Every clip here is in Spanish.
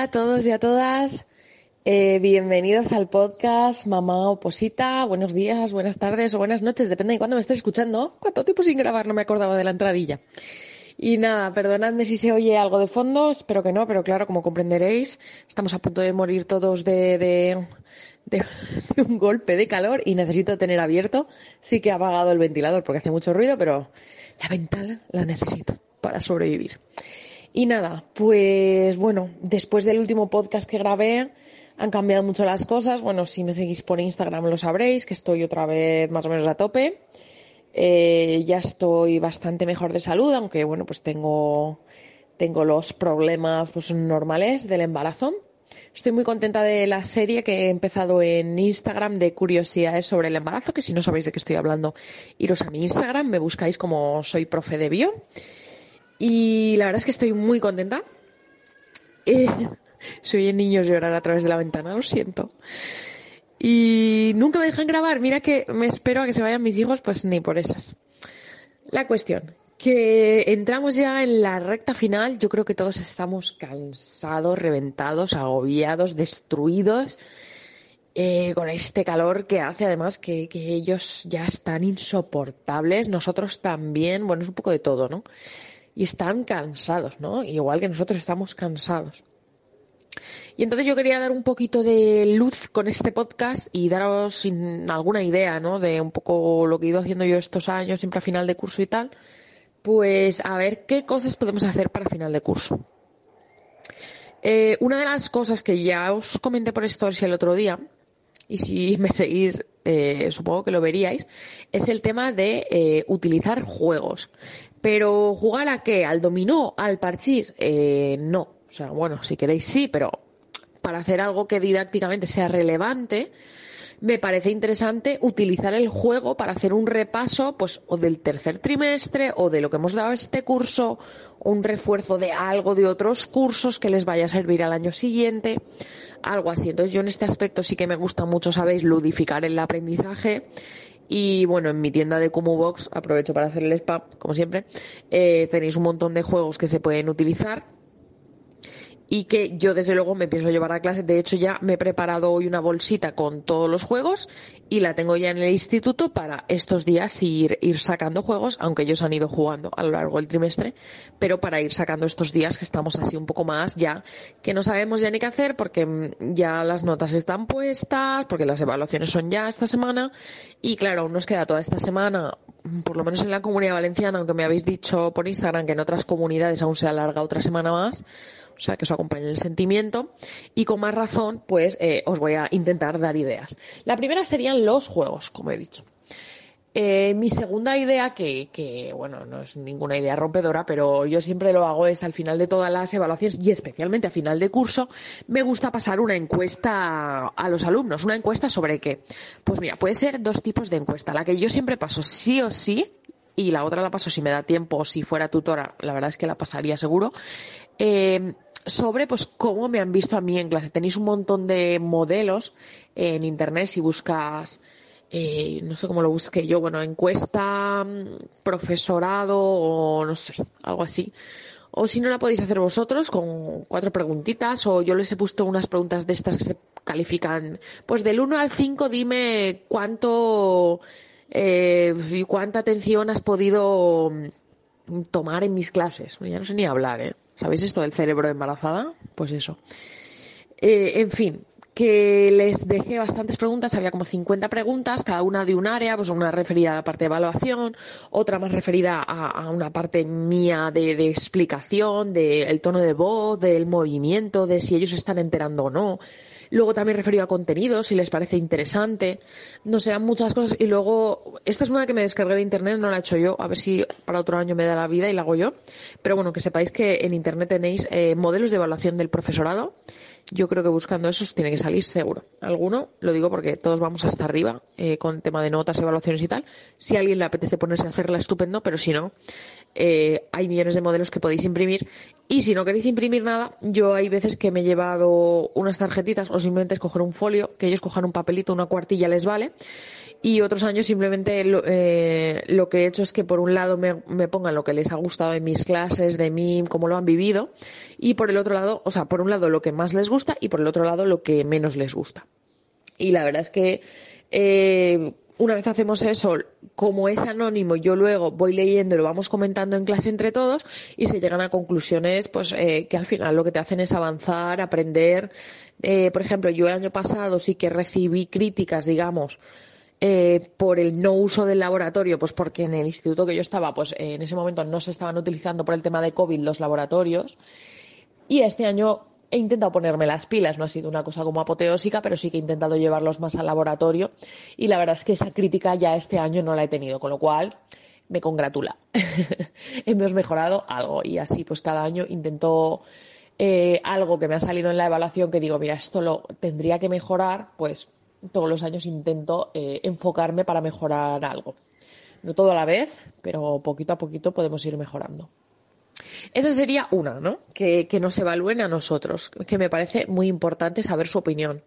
Hola a todos y a todas. Eh, bienvenidos al podcast Mamá Oposita. Buenos días, buenas tardes o buenas noches, depende de cuándo me estés escuchando. ¿Cuánto tiempo sin grabar? No me acordaba de la entradilla. Y nada, perdonadme si se oye algo de fondo, espero que no, pero claro, como comprenderéis, estamos a punto de morir todos de, un golpe de calor y necesito tener abierto. Sí que he apagado el ventilador porque hace mucho ruido, pero la ventana la necesito para sobrevivir. Y nada, pues bueno, después del último podcast que grabé, han cambiado mucho las cosas. Bueno, si me seguís por Instagram lo sabréis, que estoy otra vez más o menos a tope. Eh, ya estoy bastante mejor de salud, aunque bueno, pues tengo, tengo los problemas pues, normales del embarazo. Estoy muy contenta de la serie que he empezado en Instagram de curiosidades sobre el embarazo, que si no sabéis de qué estoy hablando, iros a mi Instagram, me buscáis como soy profe de bio. Y la verdad es que estoy muy contenta. Eh, soy el niños llorar a través de la ventana, lo siento. Y nunca me dejan grabar. Mira que me espero a que se vayan mis hijos, pues ni por esas. La cuestión, que entramos ya en la recta final. Yo creo que todos estamos cansados, reventados, agobiados, destruidos. Eh, con este calor que hace además que, que ellos ya están insoportables, nosotros también, bueno, es un poco de todo, ¿no? Y están cansados, ¿no? Igual que nosotros estamos cansados. Y entonces yo quería dar un poquito de luz con este podcast y daros alguna idea, ¿no? De un poco lo que he ido haciendo yo estos años, siempre a final de curso y tal. Pues a ver qué cosas podemos hacer para final de curso. Eh, una de las cosas que ya os comenté por Stories el otro día, y si me seguís, eh, supongo que lo veríais, es el tema de eh, utilizar juegos. Pero jugar a qué? ¿Al dominó? ¿Al parchís? no. O sea, bueno, si queréis sí, pero para hacer algo que didácticamente sea relevante, me parece interesante utilizar el juego para hacer un repaso, pues, o del tercer trimestre, o de lo que hemos dado este curso, un refuerzo de algo de otros cursos que les vaya a servir al año siguiente, algo así. Entonces, yo en este aspecto sí que me gusta mucho, sabéis, ludificar el aprendizaje. Y bueno, en mi tienda de Box, aprovecho para hacer el spam, como siempre, eh, tenéis un montón de juegos que se pueden utilizar y que yo desde luego me pienso llevar a clase. De hecho, ya me he preparado hoy una bolsita con todos los juegos y la tengo ya en el instituto para estos días ir, ir sacando juegos, aunque ellos han ido jugando a lo largo del trimestre, pero para ir sacando estos días que estamos así un poco más ya, que no sabemos ya ni qué hacer porque mm, ya las notas están puestas, porque las evaluaciones son ya esta semana y claro, aún nos queda toda esta semana, por lo menos en la comunidad valenciana, aunque me habéis dicho por Instagram que en otras comunidades aún se alarga otra semana más, o sea, que os acompañe el sentimiento. Y con más razón, pues eh, os voy a intentar dar ideas. La primera serían los juegos, como he dicho. Eh, mi segunda idea, que, bueno, no es ninguna idea rompedora, pero yo siempre lo hago, es al final de todas las evaluaciones y especialmente a final de curso, me gusta pasar una encuesta a los alumnos. ¿Una encuesta sobre qué? Pues mira, puede ser dos tipos de encuesta. La que yo siempre paso sí o sí, y la otra la paso si me da tiempo o si fuera tutora, la verdad es que la pasaría seguro. Eh, sobre pues cómo me han visto a mí en clase. Tenéis un montón de modelos en internet si buscas eh, no sé cómo lo busqué yo, bueno, encuesta, mm, profesorado o no sé, algo así. O si no la podéis hacer vosotros con cuatro preguntitas o yo les he puesto unas preguntas de estas que se califican, pues del 1 al 5 dime cuánto eh, y cuánta atención has podido mm, tomar en mis clases. Ya no sé ni hablar, ¿eh? ¿Sabéis esto del cerebro embarazada? Pues eso. Eh, en fin, que les dejé bastantes preguntas, había como 50 preguntas, cada una de un área, pues una referida a la parte de evaluación, otra más referida a, una parte mía de, de explicación, del tono de voz, del movimiento, de si ellos se están enterando o no. Luego también referido a contenido, si les parece interesante. No sean muchas cosas. Y luego, esta es una que me descargué de internet, no la he hecho yo. A ver si para otro año me da la vida y la hago yo. Pero bueno, que sepáis que en internet tenéis eh, modelos de evaluación del profesorado. Yo creo que buscando esos tiene que salir seguro. Alguno, lo digo porque todos vamos hasta arriba eh, con tema de notas, evaluaciones y tal. Si a alguien le apetece ponerse a hacerla, estupendo, pero si no, eh, hay millones de modelos que podéis imprimir. Y si no queréis imprimir nada, yo hay veces que me he llevado unas tarjetitas o simplemente escoger un folio, que ellos cojan un papelito, una cuartilla les vale. Y otros años simplemente lo, eh, lo, que he hecho es que por un lado me, pongan lo que les ha gustado en mis clases, de mí, cómo lo han vivido, y por el otro lado, o sea, por un lado lo que más les gusta y por el otro lado lo que menos les gusta. Y la verdad es que eh, una vez hacemos eso, como es anónimo, yo luego voy leyendo y lo vamos comentando en clase entre todos y se llegan a conclusiones pues eh, que al final lo que te hacen es avanzar, aprender. Eh, por ejemplo, yo el año pasado sí que recibí críticas, digamos, eh, por el no uso del laboratorio, pues porque en el instituto que yo estaba, pues en ese momento no se estaban utilizando por el tema de COVID los laboratorios. Y este año he intentado ponerme las pilas, no ha sido una cosa como apoteósica, pero sí que he intentado llevarlos más al laboratorio y la verdad es que esa crítica ya este año no la he tenido, con lo cual me congratula. Hemos mejorado algo y así pues cada año intento eh, algo que me ha salido en la evaluación que digo, mira, esto lo tendría que mejorar, pues todos los años intento eh, enfocarme para mejorar algo. No todo a la vez, pero poquito a poquito podemos ir mejorando. Esa sería una, ¿no? Que, nos evalúen a nosotros, que me parece muy importante saber su opinión.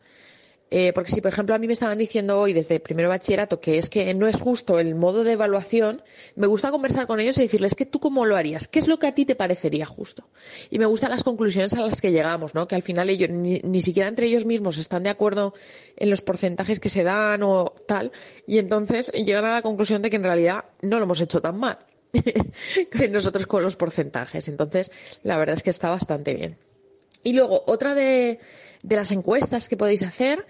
Eh, porque si, por ejemplo, a mí me estaban diciendo hoy desde primero bachillerato que es que no es justo el modo de evaluación, me gusta conversar con ellos y decirles que tú cómo lo harías, qué es lo que a ti te parecería justo. Y me gustan las conclusiones a las que llegamos, ¿no? Que al final ellos ni, ni siquiera entre ellos mismos están de acuerdo en los porcentajes que se dan o tal, y entonces llegan a la conclusión de que en realidad no lo hemos hecho tan mal. nosotros con los porcentajes. Entonces, la verdad es que está bastante bien. Y luego, otra de, las encuestas que podéis hacer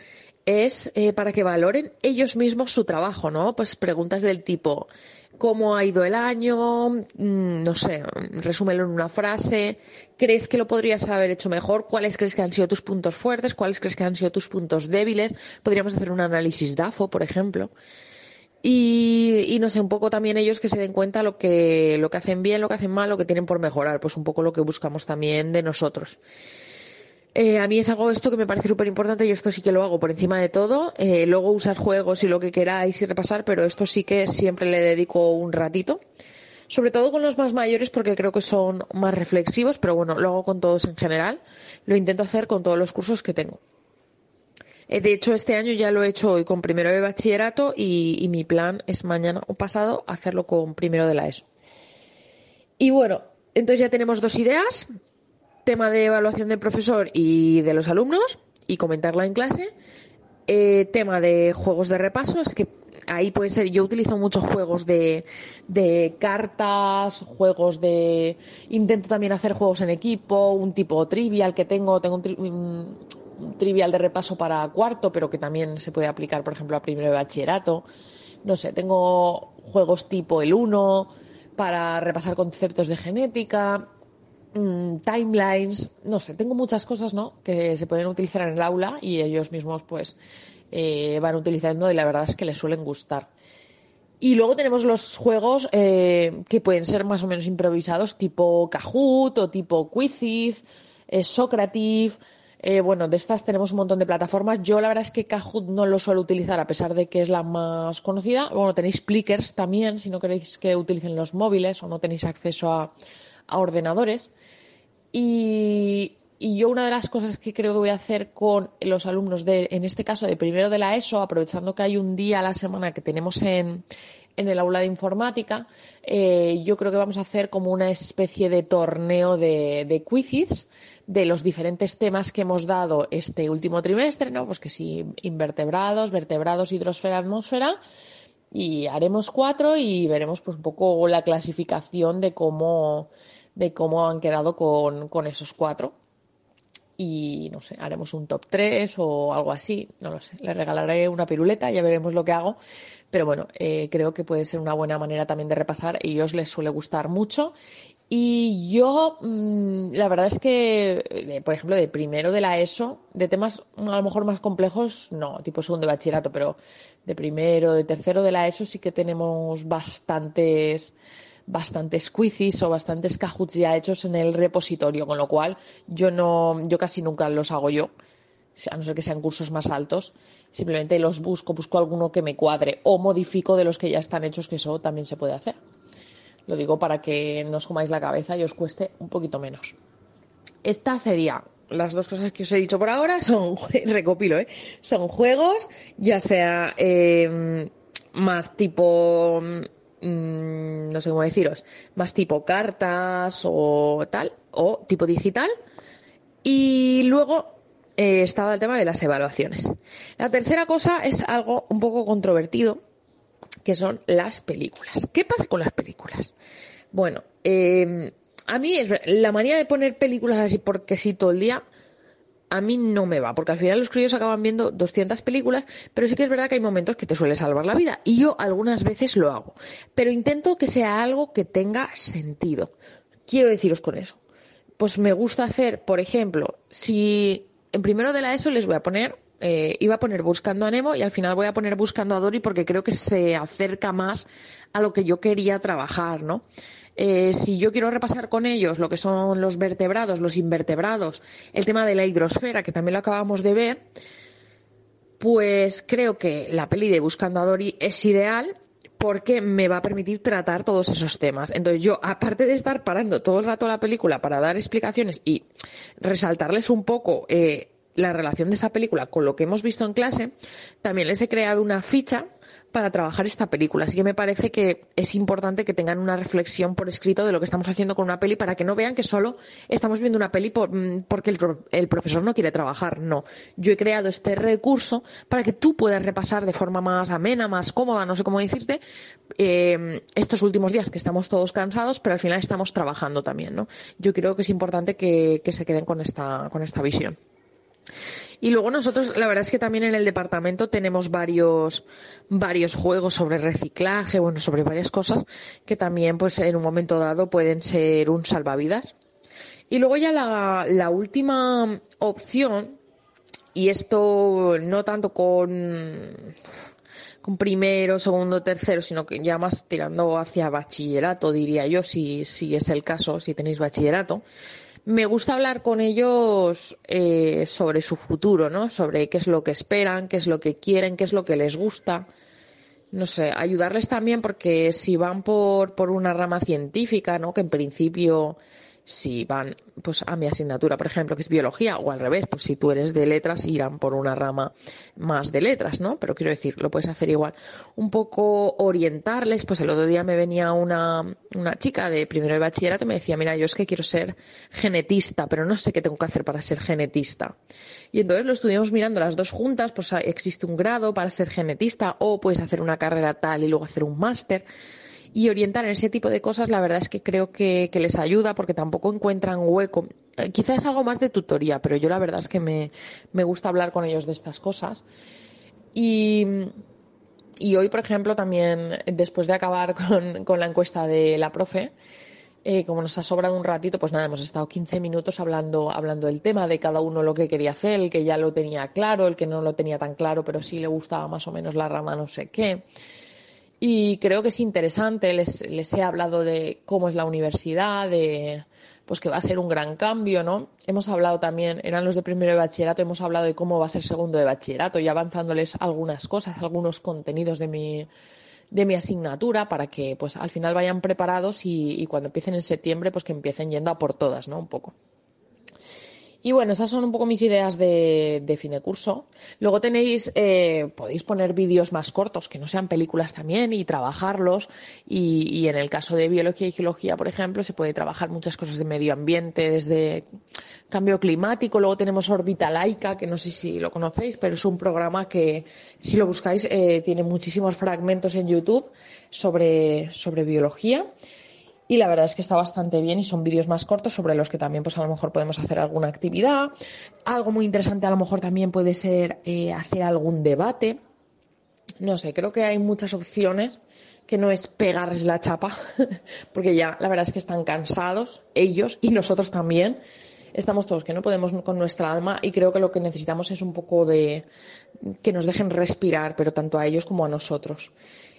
es eh, para que valoren ellos mismos su trabajo, ¿no? Pues preguntas del tipo, ¿cómo ha ido el año? Mm, no sé, resúmelo en una frase. ¿Crees que lo podrías haber hecho mejor? ¿Cuáles crees que han sido tus puntos fuertes? ¿Cuáles crees que han sido tus puntos débiles? Podríamos hacer un análisis DAFO, por ejemplo. Y, no sé, un poco también ellos que se den cuenta lo que, lo que hacen bien, lo que hacen mal, lo que tienen por mejorar, pues un poco lo que buscamos también de nosotros. Eh, a mí es algo esto que me parece súper importante y esto sí que lo hago por encima de todo. Eh, luego usar juegos y lo que queráis y repasar, pero esto sí que siempre le dedico un ratito. Sobre todo con los más mayores porque creo que son más reflexivos, pero bueno, lo hago con todos en general. Lo intento hacer con todos los cursos que tengo. Eh, de hecho, este año ya lo he hecho hoy con primero de bachillerato y, mi plan es mañana o pasado hacerlo con primero de la ESO. Y bueno, entonces ya tenemos dos ideas, tema de evaluación del profesor y de los alumnos y comentarla en clase. Eh, tema de juegos de repaso, es que ahí puede ser, yo utilizo muchos juegos de, de, cartas, juegos de, intento también hacer juegos en equipo, un tipo trivial que tengo, tengo un, trivial de repaso para cuarto, pero que también se puede aplicar, por ejemplo, a primero de bachillerato. No sé, tengo juegos tipo el 1 para repasar conceptos de genética, mm, timelines, no sé, tengo muchas cosas, ¿no? Que se pueden utilizar en el aula y ellos mismos, pues, eh, van utilizando y la verdad es que les suelen gustar. Y luego tenemos los juegos eh, que pueden ser más o menos improvisados, tipo Kahoot o tipo Quiziz, eh, Socrative, bueno, de estas tenemos un montón de plataformas. Yo la verdad es que Kahoot no lo suelo utilizar a pesar de que es la más conocida. Bueno, tenéis Plickers también si no queréis que utilicen los móviles o no tenéis acceso a, ordenadores. Y, yo una de las cosas que creo que voy a hacer con los alumnos de, en este caso, de primero de la ESO, aprovechando que hay un día a la semana que tenemos en, en el aula de informática, eh, yo creo que vamos a hacer como una especie de torneo de, de quizzes de los diferentes temas que hemos dado este último trimestre, ¿no? Pues que sí, invertebrados, vertebrados, hidrosfera, atmósfera, y haremos cuatro y veremos pues un poco la clasificación de cómo, de cómo han quedado con, con esos cuatro. Y no sé, haremos un top 3 o algo así, no lo sé. Le regalaré una piruleta, ya veremos lo que hago. Pero bueno, eh, creo que puede ser una buena manera también de repasar. Ellos les suele gustar mucho. Y yo, mm, la verdad es que, por ejemplo, de primero de la ESO, de temas a lo mejor más complejos, no, tipo segundo de bachillerato, pero de primero, de tercero de la ESO sí que tenemos bastantes, bastantes quizzes o bastantes cajuts ya hechos en el repositorio, con lo cual yo no, yo casi nunca los hago yo, a no ser que sean cursos más altos. Simplemente los busco, busco alguno que me cuadre o modifico de los que ya están hechos, que eso también se puede hacer. Lo digo para que no os comáis la cabeza y os cueste un poquito menos. Esta sería las dos cosas que os he dicho por ahora son, recopilo, ¿eh? son juegos, ya sea em, más tipo, mm, no sé cómo deciros, más tipo cartas o tal, o tipo digital. Y luego eh, estaba el tema de las evaluaciones. La tercera cosa es algo un poco controvertido, que son las películas. ¿Qué pasa con las películas? Bueno, eh, a mí es la manía de poner películas así porque sí todo el día a mí no me va, porque al final los críos acaban viendo 200 películas, pero sí que es verdad que hay momentos que te suele salvar la vida y yo algunas veces lo hago, pero intento que sea algo que tenga sentido. Quiero deciros con eso. Pues me gusta hacer, por ejemplo, si en primero de la ESO les voy a poner eh, iba a poner buscando a Nemo y al final voy a poner buscando a Dory porque creo que se acerca más a lo que yo quería trabajar, ¿no? Eh, si yo quiero repasar con ellos lo que son los vertebrados, los invertebrados, el tema de la hidrosfera, que también lo acabamos de ver, pues creo que la peli de Buscando a Dory es ideal porque me va a permitir tratar todos esos temas. Entonces yo, aparte de estar parando todo el rato la película para dar explicaciones y resaltarles un poco eh, la relación de esa película con lo que hemos visto en clase, también les he creado una ficha para trabajar esta película. Así que me parece que es importante que tengan una reflexión por escrito de lo que estamos haciendo con una peli para que no vean que solo estamos viendo una peli mm, porque el, profesor no quiere trabajar. No. Yo he creado este recurso para que tú puedas repasar de forma más amena, más cómoda, no sé cómo decirte, eh, estos últimos días que estamos todos cansados, pero al final estamos trabajando también, ¿no? Yo creo que es importante que, que se queden con esta, con esta visión. Y luego nosotros, la verdad es que también en el departamento tenemos varios, varios juegos sobre reciclaje, bueno, sobre varias cosas que también, pues, en un momento dado pueden ser un salvavidas. Y luego ya la, última opción, y esto no tanto con, con primero, segundo, tercero, sino que ya más tirando hacia bachillerato, diría yo, si, si es el caso, si tenéis bachillerato, me gusta hablar con ellos eh, sobre su futuro, ¿no? Sobre qué es lo que esperan, qué es lo que quieren, qué es lo que les gusta. No sé, ayudarles también porque si van por, por una rama científica, ¿no? Que en principio si van pues a mi asignatura, por ejemplo, que es biología, o al revés, pues si tú eres de letras, irán por una rama más de letras, ¿no? Pero quiero decir, lo puedes hacer igual. Un poco orientarles, pues el otro día me venía una, una chica de primero de bachillerato y me decía, mira, yo es que quiero ser genetista, pero no sé qué tengo que hacer para ser genetista. Y entonces lo estuvimos mirando las dos juntas, pues existe un grado para ser genetista, o puedes hacer una carrera tal y luego hacer un máster y orientar en ese tipo de cosas, la verdad es que creo que, les ayuda porque tampoco encuentran hueco. Eh, quizás algo más de tutoría, pero yo la verdad es que me, gusta hablar con ellos de estas cosas. Y, y hoy, por ejemplo, también, después de acabar con, la encuesta de la profe, eh, como nos ha sobrado un ratito, pues nada, hemos estado 15 minutos hablando, hablando del tema, de cada uno lo que quería hacer, el que ya lo tenía claro, el que no lo tenía tan claro, pero sí le gustaba más o menos la rama no sé qué. Y creo que es interesante, les, les he hablado de cómo es la universidad, de pues que va a ser un gran cambio, ¿no? Hemos hablado también, eran los de primero de bachillerato, hemos hablado de cómo va a ser segundo de bachillerato y avanzándoles algunas cosas, algunos contenidos de mi, de mi asignatura para que pues al final vayan preparados y, y cuando empiecen en septiembre pues que empiecen yendo a por todas, ¿no? Un poco. Y bueno, esas son un poco mis ideas de, fin de curso. Luego tenéis, eh, podéis poner vídeos más cortos, que no sean películas también, y trabajarlos. Y, en el caso de biología y geología, por ejemplo, se puede trabajar muchas cosas de medio ambiente, desde cambio climático. Luego tenemos Orbita Laica, que no sé si lo conocéis, pero es un programa que, si lo buscáis, eh, tiene muchísimos fragmentos en YouTube sobre, sobre biología y la verdad es que está bastante bien y son vídeos más cortos sobre los que también pues a lo mejor podemos hacer alguna actividad. Algo muy interesante a lo mejor también puede ser eh, hacer algún debate. No sé, creo que hay muchas opciones que no es pegarles la chapa, porque ya la verdad es que están cansados ellos y nosotros también. Estamos todos que no podemos con nuestra alma y creo que lo que necesitamos es un poco de que nos dejen respirar, pero tanto a ellos como a nosotros.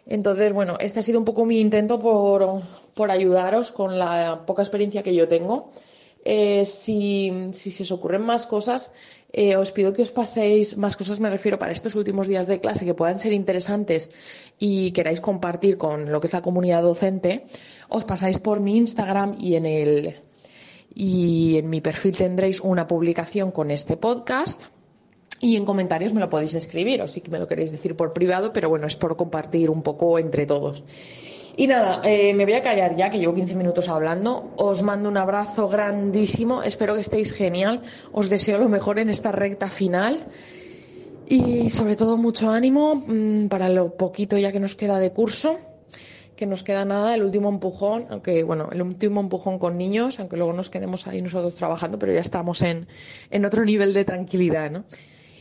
Entonces, bueno, este ha sido un poco mi intento por, ayudaros con la poca experiencia que yo tengo. Eh, si, se os ocurren más cosas, eh, os pido que os paséis más cosas, me refiero para estos últimos días de clase que puedan ser interesantes y queráis compartir con lo que es la comunidad docente, os pasáis por mi Instagram y en el y en mi perfil tendréis una publicación con este podcast Y en comentarios me lo podéis escribir, o sí me lo queréis decir por privado, pero bueno, es por compartir un poco entre todos. Y nada, eh, me voy a callar ya, que llevo 15 minutos hablando. Os mando un abrazo grandísimo, espero que estéis genial. Os deseo lo mejor en esta recta final. Y sobre todo mucho ánimo mm, para lo poquito ya que nos queda de curso, que nos queda nada, el último empujón, aunque bueno, el último empujón con niños, aunque luego nos quedemos ahí nosotros trabajando, pero ya estamos en, en otro nivel de tranquilidad, ¿no?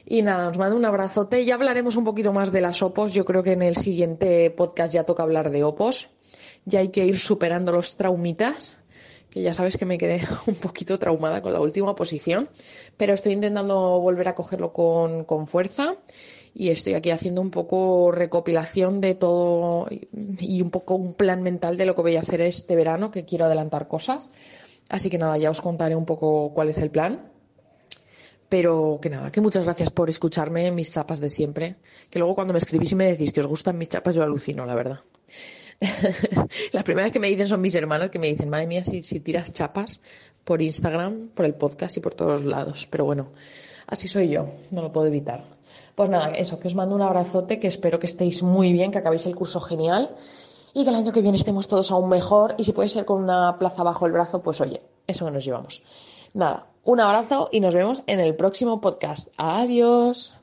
Y nada, os mando un abrazote. Ya hablaremos un poquito más de las opos. Yo creo que en el siguiente podcast ya toca hablar de opos. Ya hay que ir superando los traumitas que ya sabes que me quedé un poquito traumada con la última posición, pero estoy intentando volver a cogerlo con, con fuerza y estoy aquí haciendo un poco recopilación de todo y un poco un plan mental de lo que voy a hacer este verano, que quiero adelantar cosas. Así que nada, ya os contaré un poco cuál es el plan. Pero que nada, que muchas gracias por escucharme mis chapas de siempre. Que luego cuando me escribís y me decís que os gustan mis chapas, yo alucino, la verdad. Las primeras que me dicen son mis hermanas que me dicen, madre mía, si, tiras chapas por Instagram, por el podcast y por todos lados. Pero bueno, así soy yo, no lo puedo evitar. Pues nada, eso, que os mando un abrazote, que espero que estéis muy bien, que acabéis el curso genial y que el año que viene estemos todos aún mejor y si puede ser con una plaza bajo el brazo, pues oye, eso que nos llevamos. Nada, un abrazo y nos vemos en el próximo podcast. Adiós.